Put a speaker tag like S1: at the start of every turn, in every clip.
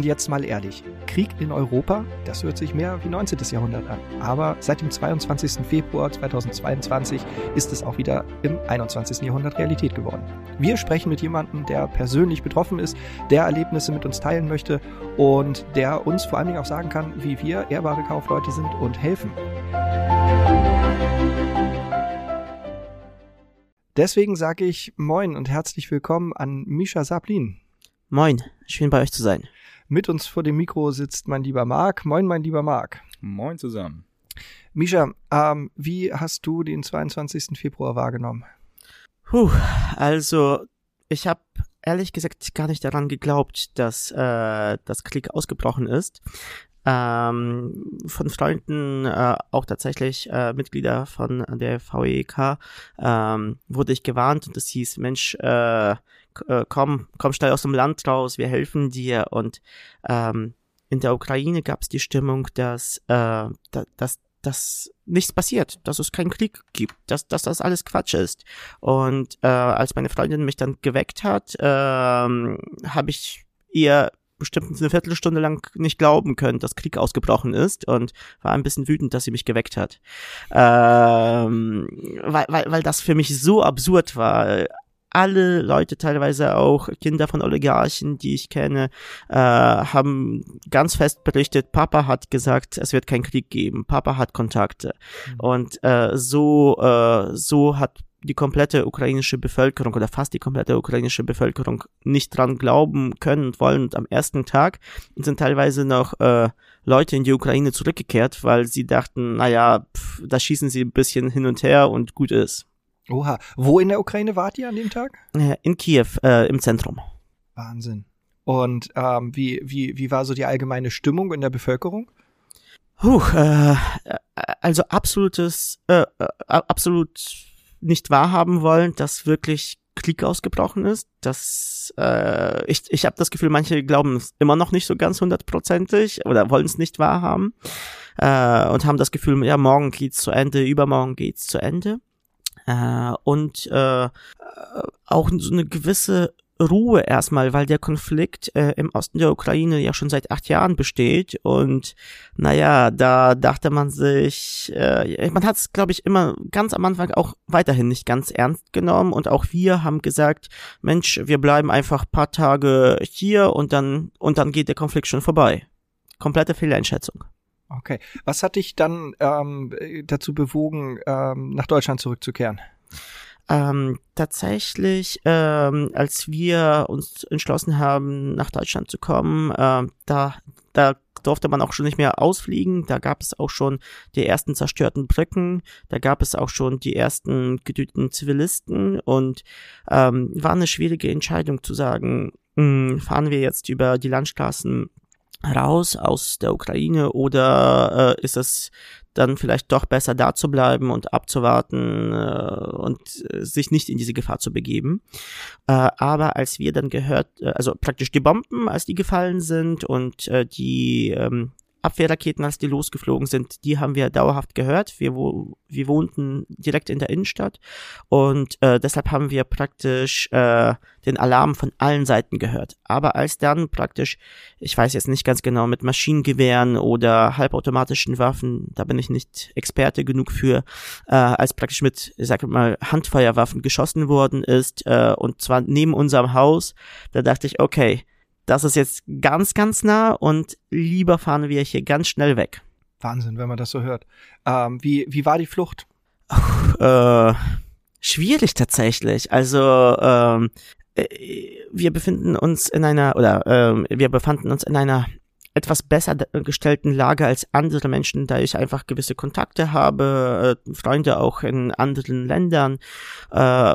S1: Und jetzt mal ehrlich, Krieg in Europa, das hört sich mehr wie 19. Jahrhundert an. Aber seit dem 22. Februar 2022 ist es auch wieder im 21. Jahrhundert Realität geworden. Wir sprechen mit jemandem, der persönlich betroffen ist, der Erlebnisse mit uns teilen möchte und der uns vor allen Dingen auch sagen kann, wie wir ehrbare Kaufleute sind und helfen. Deswegen sage ich Moin und herzlich willkommen an Misha Sablin.
S2: Moin, schön bei euch zu sein.
S1: Mit uns vor dem Mikro sitzt mein lieber Marc. Moin, mein lieber Marc.
S3: Moin zusammen.
S1: Misha, ähm, wie hast du den 22. Februar wahrgenommen?
S2: Puh, also ich habe ehrlich gesagt gar nicht daran geglaubt, dass äh, das Krieg ausgebrochen ist. Ähm, von Freunden, äh, auch tatsächlich äh, Mitglieder von der VEK, ähm, wurde ich gewarnt und es hieß, Mensch, äh, äh, komm, komm schnell aus dem Land raus, wir helfen dir. Und ähm, in der Ukraine gab es die Stimmung, dass, äh, da, dass, dass nichts passiert, dass es keinen Krieg gibt, dass, dass das alles Quatsch ist. Und äh, als meine Freundin mich dann geweckt hat, äh, habe ich ihr bestimmt eine Viertelstunde lang nicht glauben können, dass Krieg ausgebrochen ist und war ein bisschen wütend, dass sie mich geweckt hat. Ähm, weil, weil, weil das für mich so absurd war alle Leute, teilweise auch Kinder von Oligarchen, die ich kenne, äh, haben ganz fest berichtet, Papa hat gesagt, es wird keinen Krieg geben, Papa hat Kontakte. Mhm. Und äh, so, äh, so hat die komplette ukrainische Bevölkerung oder fast die komplette ukrainische Bevölkerung nicht dran glauben können und wollen. Und am ersten Tag sind teilweise noch äh, Leute in die Ukraine zurückgekehrt, weil sie dachten, naja, pff, da schießen sie ein bisschen hin und her und gut ist.
S1: Oha. Wo in der Ukraine wart ihr an dem Tag?
S2: In Kiew, äh, im Zentrum.
S1: Wahnsinn. Und ähm, wie, wie, wie war so die allgemeine Stimmung in der Bevölkerung?
S2: Puh, äh, also absolutes, äh, äh, absolut nicht wahrhaben wollen, dass wirklich Krieg ausgebrochen ist. Das, äh, ich, ich habe das Gefühl, manche glauben es immer noch nicht so ganz hundertprozentig oder wollen es nicht wahrhaben äh, und haben das Gefühl, ja, morgen geht's zu Ende, übermorgen geht's zu Ende. Äh, und äh, auch so eine gewisse Ruhe erstmal, weil der Konflikt äh, im Osten der Ukraine ja schon seit acht Jahren besteht und naja, da dachte man sich, äh, man hat es glaube ich immer ganz am Anfang auch weiterhin nicht ganz ernst genommen und auch wir haben gesagt, Mensch, wir bleiben einfach paar Tage hier und dann und dann geht der Konflikt schon vorbei. Komplette Fehleinschätzung.
S1: Okay. Was hat dich dann ähm, dazu bewogen, ähm, nach Deutschland zurückzukehren?
S2: Ähm, tatsächlich, ähm, als wir uns entschlossen haben, nach Deutschland zu kommen, äh, da, da durfte man auch schon nicht mehr ausfliegen. Da gab es auch schon die ersten zerstörten Brücken, da gab es auch schon die ersten getöteten Zivilisten und ähm, war eine schwierige Entscheidung zu sagen, mh, hm, fahren wir jetzt über die Landstraßen raus aus der Ukraine oder äh, ist es dann vielleicht doch besser da zu bleiben und abzuwarten äh, und sich nicht in diese Gefahr zu begeben. Äh, aber als wir dann gehört, äh, also praktisch die Bomben, als die gefallen sind und äh, die ähm, Abwehrraketen, als die losgeflogen sind, die haben wir dauerhaft gehört. Wir, wo, wir wohnten direkt in der Innenstadt und äh, deshalb haben wir praktisch äh, den Alarm von allen Seiten gehört. Aber als dann praktisch, ich weiß jetzt nicht ganz genau, mit Maschinengewehren oder halbautomatischen Waffen, da bin ich nicht Experte genug für, äh, als praktisch mit, ich sag mal, Handfeuerwaffen geschossen worden ist äh, und zwar neben unserem Haus, da dachte ich, okay, das ist jetzt ganz, ganz nah und lieber fahren wir hier ganz schnell weg.
S1: Wahnsinn, wenn man das so hört. Ähm, wie, wie war die Flucht?
S2: Äh, schwierig tatsächlich. Also ähm, äh, wir befinden uns in einer oder ähm, wir befanden uns in einer etwas besser gestellten Lage als andere Menschen, da ich einfach gewisse Kontakte habe, äh, Freunde auch in anderen Ländern äh,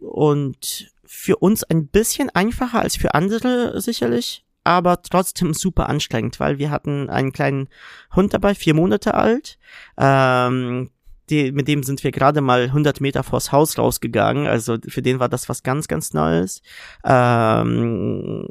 S2: und für uns ein bisschen einfacher als für andere sicherlich, aber trotzdem super anstrengend, weil wir hatten einen kleinen Hund dabei, vier Monate alt. Ähm, die, mit dem sind wir gerade mal 100 Meter vors Haus rausgegangen. Also für den war das was ganz, ganz Neues. Ähm,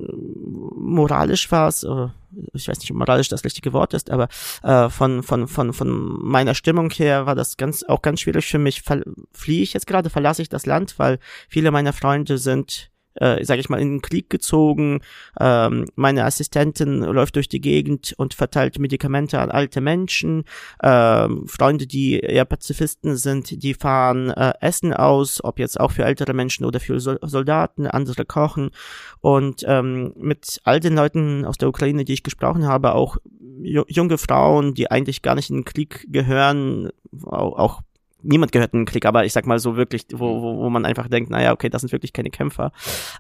S2: moralisch war es, äh, ich weiß nicht, ob moralisch das richtige Wort ist, aber äh, von, von, von, von meiner Stimmung her war das ganz, auch ganz schwierig für mich. Fliehe ich jetzt gerade, verlasse ich das Land, weil viele meiner Freunde sind äh, sage ich mal, in den Krieg gezogen. Ähm, meine Assistentin läuft durch die Gegend und verteilt Medikamente an alte Menschen. Ähm, Freunde, die eher Pazifisten sind, die fahren äh, Essen aus, ob jetzt auch für ältere Menschen oder für Sol Soldaten, andere kochen. Und ähm, mit all den Leuten aus der Ukraine, die ich gesprochen habe, auch junge Frauen, die eigentlich gar nicht in den Krieg gehören, auch, auch niemand gehört in den Krieg, aber ich sag mal so wirklich, wo, wo, wo man einfach denkt, naja, okay, das sind wirklich keine Kämpfer.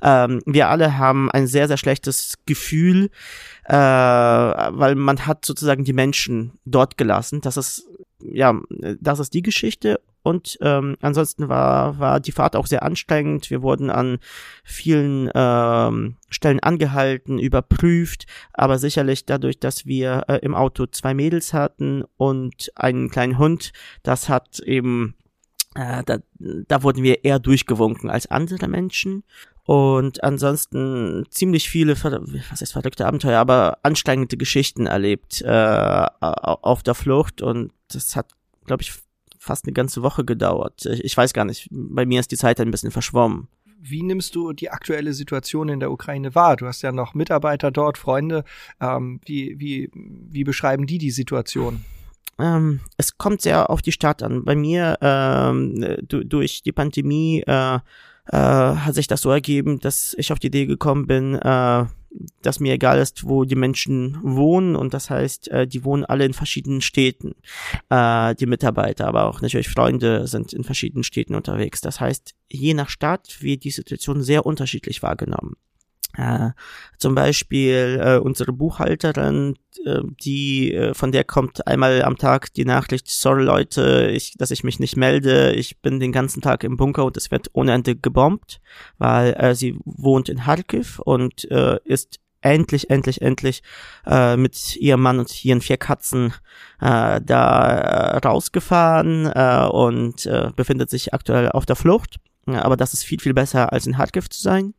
S2: Ähm, wir alle haben ein sehr, sehr schlechtes Gefühl, äh, weil man hat sozusagen die Menschen dort gelassen. Das ist, ja, das ist die Geschichte und ähm, ansonsten war, war die Fahrt auch sehr anstrengend. Wir wurden an vielen ähm, Stellen angehalten, überprüft, aber sicherlich dadurch, dass wir äh, im Auto zwei Mädels hatten und einen kleinen Hund, das hat eben, äh, da, da wurden wir eher durchgewunken als andere Menschen. Und ansonsten ziemlich viele, was heißt verrückte Abenteuer, aber anstrengende Geschichten erlebt äh, auf der Flucht. Und das hat, glaube ich, fast eine ganze Woche gedauert. Ich weiß gar nicht, bei mir ist die Zeit ein bisschen verschwommen.
S1: Wie nimmst du die aktuelle Situation in der Ukraine wahr? Du hast ja noch Mitarbeiter dort, Freunde. Ähm, wie, wie, wie beschreiben die die Situation?
S2: Ähm, es kommt sehr auf die Stadt an. Bei mir ähm, durch die Pandemie äh, äh, hat sich das so ergeben, dass ich auf die Idee gekommen bin, äh, dass mir egal ist, wo die Menschen wohnen und das heißt, äh, die wohnen alle in verschiedenen Städten. Äh, die Mitarbeiter, aber auch natürlich Freunde sind in verschiedenen Städten unterwegs. Das heißt, je nach Stadt wird die Situation sehr unterschiedlich wahrgenommen. Äh, zum Beispiel äh, unsere Buchhalterin, äh, die äh, von der kommt einmal am Tag die Nachricht: Sorry Leute, ich, dass ich mich nicht melde. Ich bin den ganzen Tag im Bunker und es wird ohne Ende gebombt, weil äh, sie wohnt in Kharkiv und äh, ist endlich, endlich, endlich äh, mit ihrem Mann und ihren vier Katzen äh, da äh, rausgefahren äh, und äh, befindet sich aktuell auf der Flucht. Aber das ist viel, viel besser als in Kharkiv zu sein.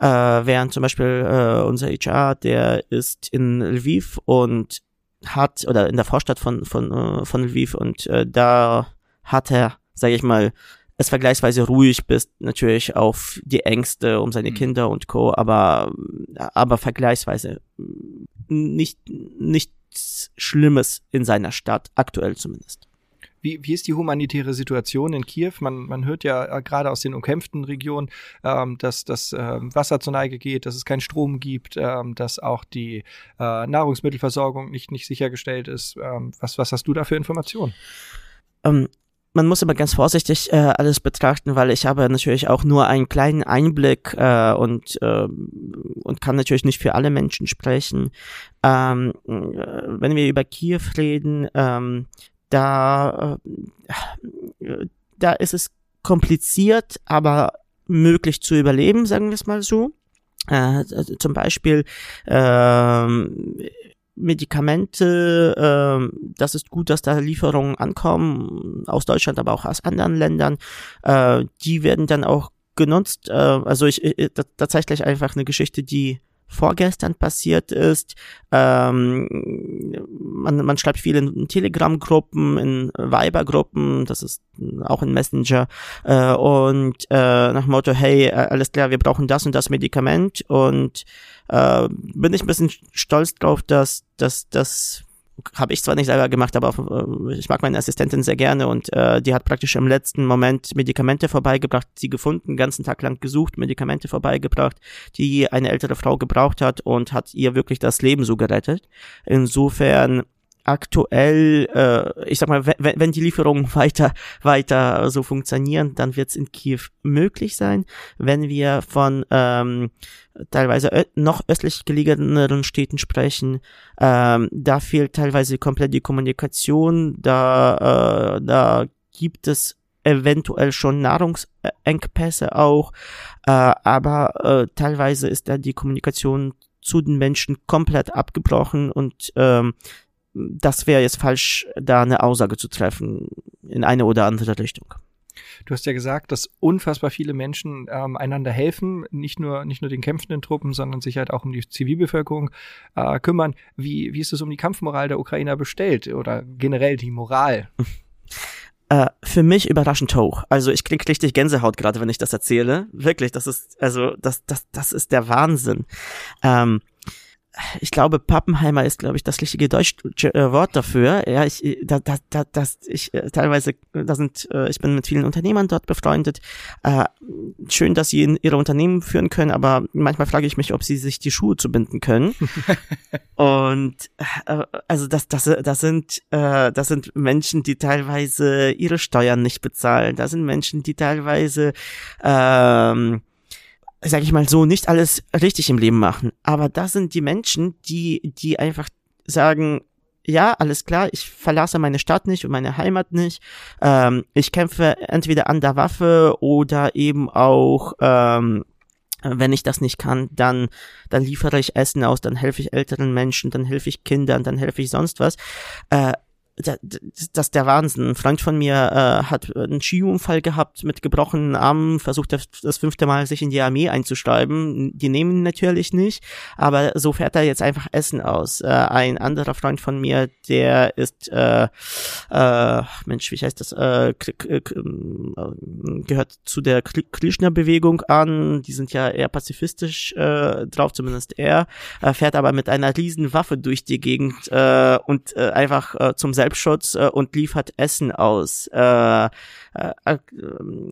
S2: Äh, während zum Beispiel äh, unser HR, der ist in Lviv und hat, oder in der Vorstadt von, von, äh, von Lviv und äh, da hat er, sage ich mal, es vergleichsweise ruhig bis natürlich auf die Ängste um seine mhm. Kinder und Co., aber, aber vergleichsweise nicht, nichts Schlimmes in seiner Stadt, aktuell zumindest.
S1: Wie, wie ist die humanitäre Situation in Kiew? Man, man hört ja äh, gerade aus den umkämpften Regionen, ähm, dass das äh, Wasser zur Neige geht, dass es keinen Strom gibt, ähm, dass auch die äh, Nahrungsmittelversorgung nicht, nicht sichergestellt ist. Ähm, was, was hast du da für Informationen?
S2: Ähm, man muss immer ganz vorsichtig äh, alles betrachten, weil ich habe natürlich auch nur einen kleinen Einblick äh, und äh, und kann natürlich nicht für alle Menschen sprechen. Ähm, äh, wenn wir über Kiew reden, ähm, da, äh, da ist es kompliziert, aber möglich zu überleben, sagen wir es mal so. Äh, zum Beispiel ähm, Medikamente, äh, das ist gut, dass da Lieferungen ankommen, aus Deutschland, aber auch aus anderen Ländern. Äh, die werden dann auch genutzt. Äh, also ich, ich tatsächlich einfach eine Geschichte, die vorgestern passiert ist. Ähm, man, man schreibt viel in Telegram-Gruppen, in Viber-Gruppen, das ist auch ein Messenger, äh, und äh, nach Motto, hey, äh, alles klar, wir brauchen das und das Medikament und äh, bin ich ein bisschen stolz drauf, dass, dass, dass habe ich zwar nicht selber gemacht, aber äh, ich mag meine Assistentin sehr gerne und äh, die hat praktisch im letzten Moment Medikamente vorbeigebracht, sie gefunden, den ganzen Tag lang gesucht, Medikamente vorbeigebracht, die eine ältere Frau gebraucht hat und hat ihr wirklich das Leben so gerettet. Insofern aktuell, äh, ich sag mal, wenn, wenn die Lieferungen weiter, weiter so funktionieren, dann wird es in Kiew möglich sein. Wenn wir von ähm, teilweise noch östlich gelegeneren Städten sprechen, ähm, da fehlt teilweise komplett die Kommunikation, da, äh, da gibt es eventuell schon Nahrungsengpässe auch, äh, aber äh, teilweise ist da die Kommunikation zu den Menschen komplett abgebrochen und ähm, das wäre jetzt falsch, da eine Aussage zu treffen in eine oder andere Richtung.
S1: Du hast ja gesagt, dass unfassbar viele Menschen ähm, einander helfen, nicht nur, nicht nur den kämpfenden Truppen, sondern sich halt auch um die Zivilbevölkerung äh, kümmern. Wie, wie ist es um die Kampfmoral der Ukrainer bestellt oder generell die Moral?
S2: äh, für mich überraschend hoch. Also ich krieg richtig Gänsehaut gerade, wenn ich das erzähle. Wirklich, das ist, also das, das, das ist der Wahnsinn. Ähm, ich glaube, Pappenheimer ist, glaube ich, das richtige deutsche äh, Wort dafür. Ja, ich, äh, da, da, da, das, ich äh, teilweise, da sind, äh, ich bin mit vielen Unternehmern dort befreundet. Äh, schön, dass sie in ihre Unternehmen führen können, aber manchmal frage ich mich, ob sie sich die Schuhe zubinden können. Und äh, also das, das, das sind, äh, das sind Menschen, die teilweise ihre Steuern nicht bezahlen. Das sind Menschen, die teilweise ähm, sag ich mal so, nicht alles richtig im Leben machen. Aber das sind die Menschen, die, die einfach sagen, ja, alles klar, ich verlasse meine Stadt nicht und meine Heimat nicht. Ähm, ich kämpfe entweder an der Waffe oder eben auch, ähm, wenn ich das nicht kann, dann, dann liefere ich Essen aus, dann helfe ich älteren Menschen, dann helfe ich Kindern, dann helfe ich sonst was. Äh, das ist der Wahnsinn. Ein Freund von mir äh, hat einen Skiunfall gehabt mit gebrochenen Armen, versucht das fünfte Mal sich in die Armee einzuschreiben. Die nehmen ihn natürlich nicht, aber so fährt er jetzt einfach Essen aus. Äh, ein anderer Freund von mir, der ist, äh, äh, Mensch, wie heißt das, äh, gehört zu der Krishna-Bewegung an. Die sind ja eher pazifistisch äh, drauf, zumindest er. Er fährt aber mit einer riesen Waffe durch die Gegend äh, und äh, einfach äh, zum Selbst Selbstschutz äh, und liefert Essen aus. Äh, äh, äh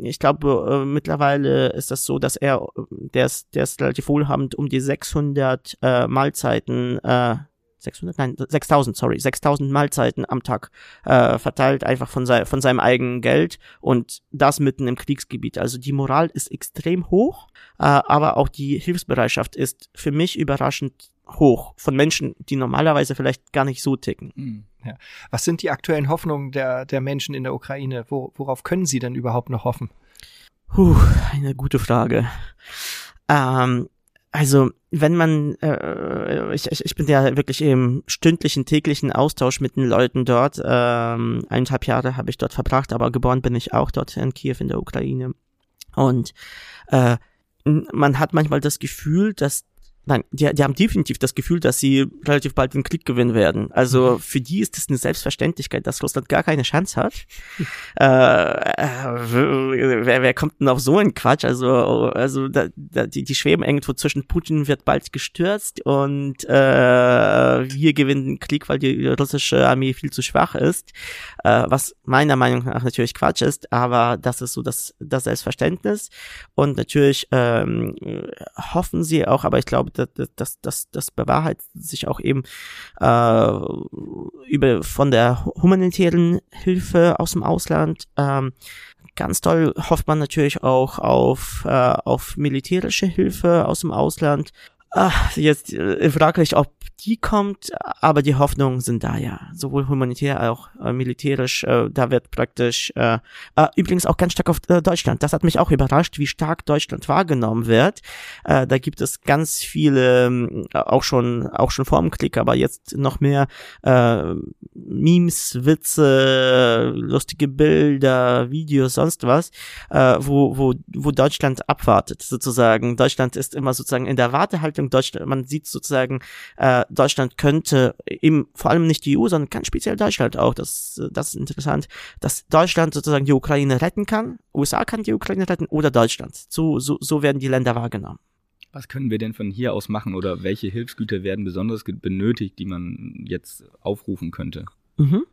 S2: ich glaube, äh, mittlerweile ist das so, dass er, der ist, der ist relativ wohlhabend, um die 600 äh, Mahlzeiten äh, 600, nein, 6000, sorry, 6000 Mahlzeiten am Tag äh, verteilt, einfach von, sei, von seinem eigenen Geld und das mitten im Kriegsgebiet. Also die Moral ist extrem hoch, äh, aber auch die Hilfsbereitschaft ist für mich überraschend hoch von Menschen, die normalerweise vielleicht gar nicht so ticken.
S1: Hm, ja. Was sind die aktuellen Hoffnungen der, der Menschen in der Ukraine? Wo, worauf können sie denn überhaupt noch hoffen?
S2: Puh, eine gute Frage. Ähm, also, wenn man, äh, ich, ich bin ja wirklich im stündlichen, täglichen Austausch mit den Leuten dort. Ähm, eineinhalb Jahre habe ich dort verbracht, aber geboren bin ich auch dort in Kiew in der Ukraine. Und äh, man hat manchmal das Gefühl, dass Nein, die, die haben definitiv das Gefühl, dass sie relativ bald den Krieg gewinnen werden. Also mhm. für die ist es eine Selbstverständlichkeit, dass Russland gar keine Chance hat. äh, wer, wer kommt denn auf so einen Quatsch? Also, also da, da, die, die schweben irgendwo zwischen Putin wird bald gestürzt und äh, wir gewinnen den Krieg, weil die russische Armee viel zu schwach ist. Äh, was meiner Meinung nach natürlich Quatsch ist, aber das ist so das, das Selbstverständnis. Und natürlich ähm, hoffen sie auch, aber ich glaube, das, das, das, das bewahrheitet sich auch eben äh, über von der humanitären Hilfe aus dem Ausland. Ähm, ganz toll hofft man natürlich auch auf, äh, auf militärische Hilfe aus dem Ausland. Ach, jetzt äh, fraglich, ob die kommt, aber die Hoffnungen sind da ja, sowohl humanitär als auch äh, militärisch. Äh, da wird praktisch äh, äh, übrigens auch ganz stark auf äh, Deutschland. Das hat mich auch überrascht, wie stark Deutschland wahrgenommen wird. Äh, da gibt es ganz viele, äh, auch schon auch schon vor dem Klick, aber jetzt noch mehr äh, Memes, Witze, lustige Bilder, Videos, sonst was, äh, wo wo wo Deutschland abwartet sozusagen. Deutschland ist immer sozusagen in der Wartehaltung. Deutschland, man sieht sozusagen äh, Deutschland könnte eben vor allem nicht die EU, sondern ganz speziell Deutschland auch, das, das ist interessant, dass Deutschland sozusagen die Ukraine retten kann, USA kann die Ukraine retten oder Deutschland. So, so, so werden die Länder wahrgenommen.
S3: Was können wir denn von hier aus machen oder welche Hilfsgüter werden besonders benötigt, die man jetzt aufrufen könnte?
S2: Mhm.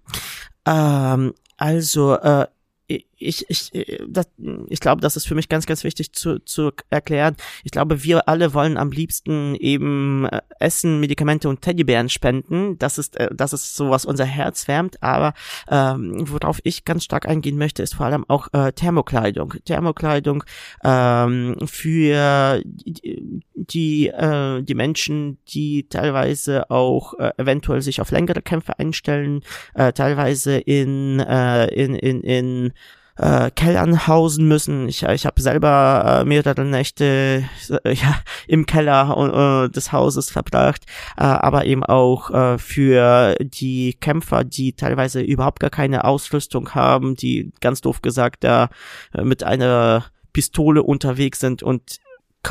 S2: Ähm, also äh, ich, ich, das, ich glaube, das ist für mich ganz, ganz wichtig zu, zu erklären. Ich glaube, wir alle wollen am liebsten eben äh, Essen, Medikamente und Teddybären spenden. Das ist, äh, das ist so, was unser Herz wärmt. Aber ähm, worauf ich ganz stark eingehen möchte, ist vor allem auch äh, Thermokleidung. Thermokleidung ähm, für die, die, äh, die Menschen, die teilweise auch äh, eventuell sich auf längere Kämpfe einstellen, äh, teilweise in, äh, in, in, in äh, Kellern hausen müssen. Ich, ich habe selber äh, mehrere Nächte äh, ja, im Keller äh, des Hauses verbracht, äh, aber eben auch äh, für die Kämpfer, die teilweise überhaupt gar keine Ausrüstung haben, die ganz doof gesagt da äh, mit einer Pistole unterwegs sind und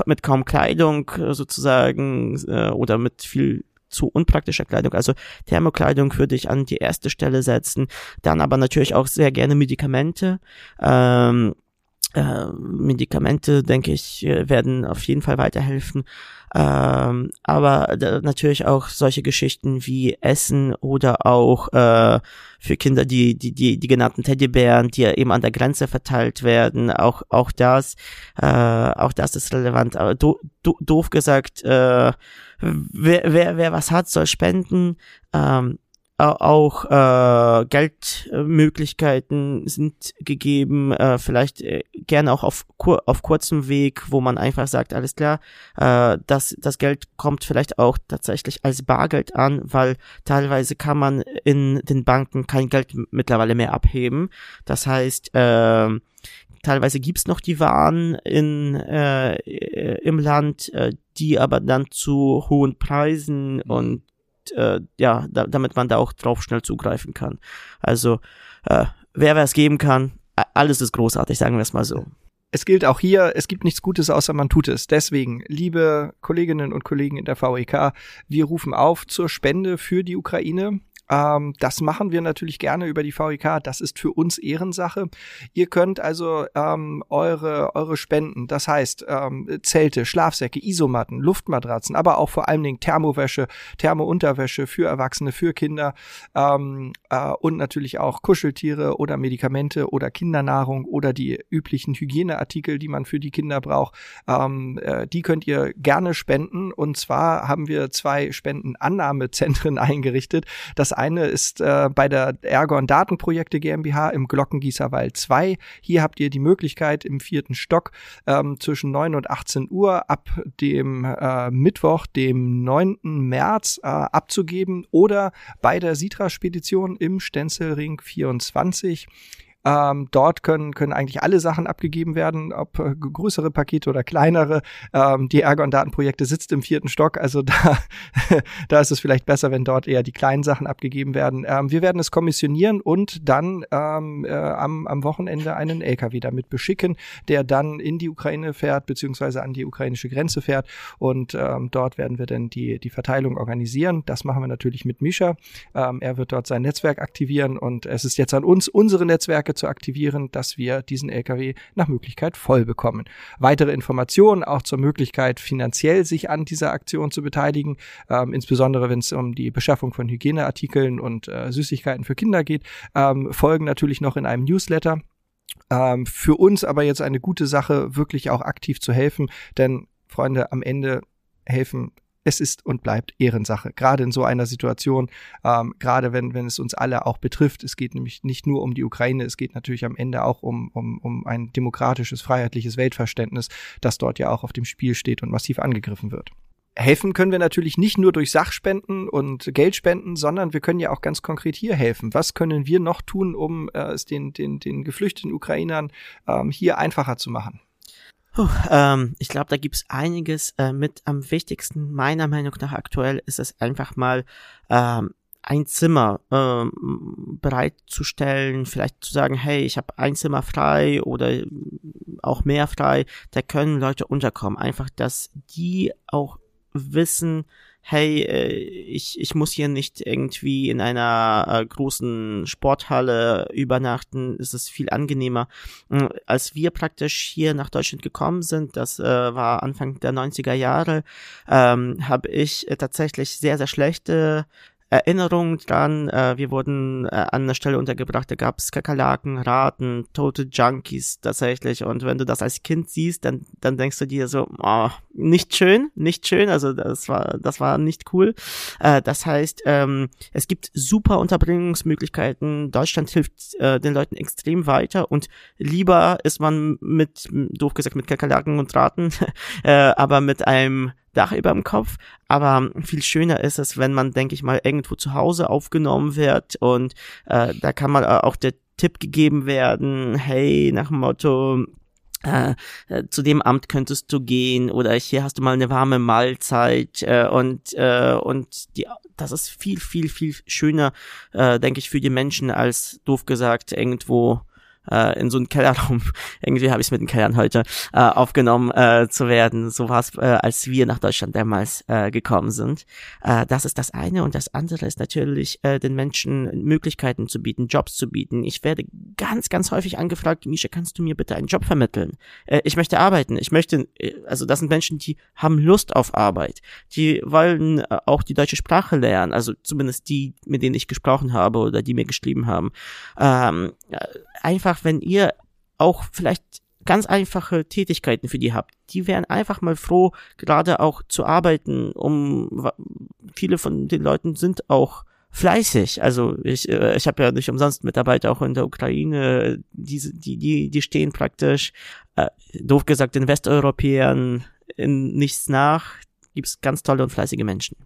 S2: mit kaum Kleidung äh, sozusagen äh, oder mit viel zu unpraktischer Kleidung. Also Thermokleidung würde ich an die erste Stelle setzen. Dann aber natürlich auch sehr gerne Medikamente. Ähm, äh, Medikamente, denke ich, äh, werden auf jeden Fall weiterhelfen. Ähm, aber natürlich auch solche Geschichten wie Essen oder auch äh, für Kinder die, die, die, die genannten Teddybären, die ja eben an der Grenze verteilt werden. Auch, auch das, äh, auch das ist relevant. Aber do, do, doof gesagt, äh, wer, wer, wer was hat, soll spenden. Ähm, auch äh, Geldmöglichkeiten sind gegeben, äh, vielleicht äh, gerne auch auf, kur auf kurzem Weg, wo man einfach sagt, alles klar, äh, das, das Geld kommt vielleicht auch tatsächlich als Bargeld an, weil teilweise kann man in den Banken kein Geld mittlerweile mehr abheben. Das heißt, äh, teilweise gibt's noch die Waren in, äh, im Land, äh, die aber dann zu hohen Preisen und äh, ja, da, damit man da auch drauf schnell zugreifen kann. Also, äh, wer wer es geben kann, alles ist großartig, sagen wir es mal so.
S1: Es gilt auch hier, es gibt nichts Gutes, außer man tut es. Deswegen, liebe Kolleginnen und Kollegen in der VEK, wir rufen auf zur Spende für die Ukraine. Ähm, das machen wir natürlich gerne über die VIK. Das ist für uns Ehrensache. Ihr könnt also ähm, eure, eure Spenden, das heißt ähm, Zelte, Schlafsäcke, Isomatten, Luftmatratzen, aber auch vor allen Dingen Thermowäsche, Thermounterwäsche für Erwachsene, für Kinder ähm, äh, und natürlich auch Kuscheltiere oder Medikamente oder Kindernahrung oder die üblichen Hygieneartikel, die man für die Kinder braucht. Ähm, äh, die könnt ihr gerne spenden. Und zwar haben wir zwei Spendenannahmezentren eingerichtet. Das eine ist äh, bei der Ergon Datenprojekte GmbH im Glockengießerwald 2. Hier habt ihr die Möglichkeit im vierten Stock ähm, zwischen 9 und 18 Uhr ab dem äh, Mittwoch, dem 9. März äh, abzugeben oder bei der Sitra-Spedition im Stenzelring 24 ähm, dort können, können eigentlich alle Sachen abgegeben werden, ob äh, größere Pakete oder kleinere. Ähm, die Ergon-Datenprojekte sitzt im vierten Stock, also da, da ist es vielleicht besser, wenn dort eher die kleinen Sachen abgegeben werden. Ähm, wir werden es kommissionieren und dann ähm, äh, am, am Wochenende einen LKW damit beschicken, der dann in die Ukraine fährt, beziehungsweise an die ukrainische Grenze fährt. Und ähm, dort werden wir dann die, die Verteilung organisieren. Das machen wir natürlich mit Misha. Ähm, er wird dort sein Netzwerk aktivieren und es ist jetzt an uns, unsere Netzwerke Lautstärke zu aktivieren, dass wir diesen LKW nach Möglichkeit voll bekommen. Weitere Informationen auch zur Möglichkeit, finanziell sich an dieser Aktion zu beteiligen, ähm, insbesondere wenn es um die Beschaffung von Hygieneartikeln und äh, Süßigkeiten für Kinder geht, ähm, folgen natürlich noch in einem Newsletter. Ähm, für uns aber jetzt eine gute Sache, wirklich auch aktiv zu helfen, denn Freunde, am Ende helfen es ist und bleibt Ehrensache. Gerade in so einer Situation, ähm, gerade wenn, wenn es uns alle auch betrifft. Es geht nämlich nicht nur um die Ukraine, es geht natürlich am Ende auch um, um, um ein demokratisches, freiheitliches Weltverständnis, das dort ja auch auf dem Spiel steht und massiv angegriffen wird. Helfen können wir natürlich nicht nur durch Sachspenden und Geldspenden, sondern wir können ja auch ganz konkret hier helfen. Was können wir noch tun, um äh, es den, den, den geflüchteten Ukrainern ähm, hier einfacher zu machen?
S2: Puh, ähm, ich glaube, da gibt's einiges. Äh, mit am wichtigsten meiner Meinung nach aktuell ist es einfach mal ähm, ein Zimmer ähm, bereitzustellen, vielleicht zu sagen, hey, ich habe ein Zimmer frei oder auch mehr frei, da können Leute unterkommen. Einfach, dass die auch wissen, hey, äh, ich, ich muss hier nicht irgendwie in einer äh, großen Sporthalle übernachten, es ist viel angenehmer. Äh, als wir praktisch hier nach Deutschland gekommen sind, das äh, war Anfang der 90er Jahre, ähm, habe ich tatsächlich sehr, sehr schlechte Erinnerung dran. Äh, wir wurden äh, an einer Stelle untergebracht, da gab es Kakerlaken, Raten, tote Junkies tatsächlich. Und wenn du das als Kind siehst, dann, dann denkst du dir so, oh, nicht schön, nicht schön. Also das war, das war nicht cool. Äh, das heißt, ähm, es gibt super Unterbringungsmöglichkeiten. Deutschland hilft äh, den Leuten extrem weiter und lieber ist man mit, doof gesagt, mit Kakerlaken und Raten, äh, aber mit einem Dach über dem Kopf. Aber viel schöner ist es, wenn man, denke ich mal, irgendwo zu Hause aufgenommen wird und äh, da kann man auch der Tipp gegeben werden, hey, nach dem Motto, äh, äh, zu dem Amt könntest du gehen oder hier hast du mal eine warme Mahlzeit äh, und äh, und die das ist viel viel viel schöner äh, denke ich für die Menschen als doof gesagt irgendwo äh, in so einen Kellerraum, irgendwie habe ich es mit den Kellern heute, äh, aufgenommen äh, zu werden. So war es, äh, als wir nach Deutschland damals äh, gekommen sind. Äh, das ist das eine und das andere ist natürlich, äh, den Menschen Möglichkeiten zu bieten, Jobs zu bieten. Ich werde ganz, ganz häufig angefragt, Misha, kannst du mir bitte einen Job vermitteln? Äh, ich möchte arbeiten. Ich möchte, äh, also das sind Menschen, die haben Lust auf Arbeit. Die wollen äh, auch die deutsche Sprache lernen, also zumindest die, mit denen ich gesprochen habe oder die mir geschrieben haben. Ähm, einfach, wenn ihr auch vielleicht ganz einfache Tätigkeiten für die habt. Die wären einfach mal froh, gerade auch zu arbeiten, um viele von den Leuten sind auch fleißig. Also ich, äh, ich habe ja nicht umsonst Mitarbeiter auch in der Ukraine, die, die, die, die stehen praktisch, äh, doof gesagt, den Westeuropäern in nichts nach. Gibt's ganz tolle und fleißige Menschen.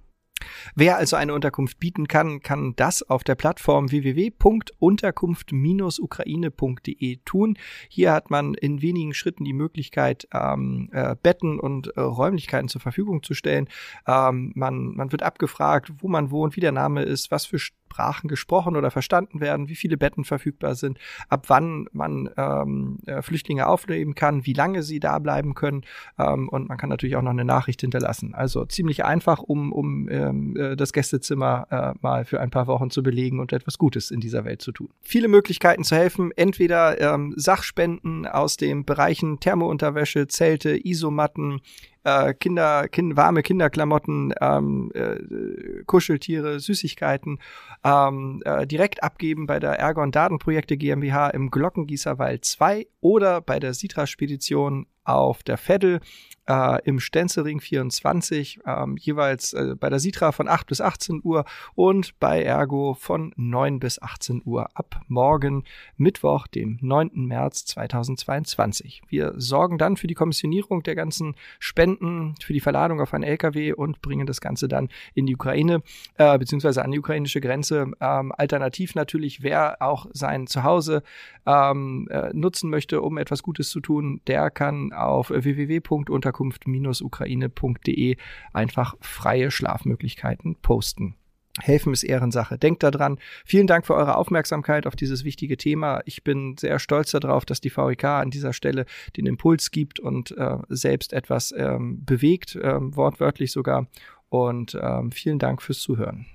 S1: Wer also eine Unterkunft bieten kann, kann das auf der Plattform www.unterkunft-ukraine.de tun. Hier hat man in wenigen Schritten die Möglichkeit, ähm, äh, Betten und äh, Räumlichkeiten zur Verfügung zu stellen. Ähm, man, man wird abgefragt, wo man wohnt, wie der Name ist, was für Sprachen gesprochen oder verstanden werden, wie viele Betten verfügbar sind, ab wann man ähm, äh, Flüchtlinge aufnehmen kann, wie lange sie da bleiben können ähm, und man kann natürlich auch noch eine Nachricht hinterlassen. Also ziemlich einfach, um, um ähm, äh, das Gästezimmer äh, mal für ein paar Wochen zu belegen und etwas Gutes in dieser Welt zu tun. Viele Möglichkeiten zu helfen, entweder ähm, Sachspenden aus den Bereichen Thermounterwäsche, Zelte, Isomatten, äh, Kinder, kind, warme Kinderklamotten, ähm, äh, Kuscheltiere, Süßigkeiten ähm, äh, direkt abgeben bei der Ergon Datenprojekte GmbH im Glockengießerwald 2 oder bei der Sitra-Spedition auf der Veddel äh, im Stenzering 24, ähm, jeweils äh, bei der Sitra von 8 bis 18 Uhr und bei Ergo von 9 bis 18 Uhr ab morgen Mittwoch, dem 9. März 2022. Wir sorgen dann für die Kommissionierung der ganzen Spenden, für die Verladung auf einen LKW und bringen das Ganze dann in die Ukraine, äh, beziehungsweise an die ukrainische Grenze. Ähm, alternativ natürlich, wer auch sein Zuhause ähm, äh, nutzen möchte, um etwas Gutes zu tun, der kann auf www.unterkunft-ukraine.de einfach freie Schlafmöglichkeiten posten. Helfen ist Ehrensache. Denkt daran. Vielen Dank für eure Aufmerksamkeit auf dieses wichtige Thema. Ich bin sehr stolz darauf, dass die VEK an dieser Stelle den Impuls gibt und äh, selbst etwas ähm, bewegt, ähm, wortwörtlich sogar. Und ähm, vielen Dank fürs Zuhören.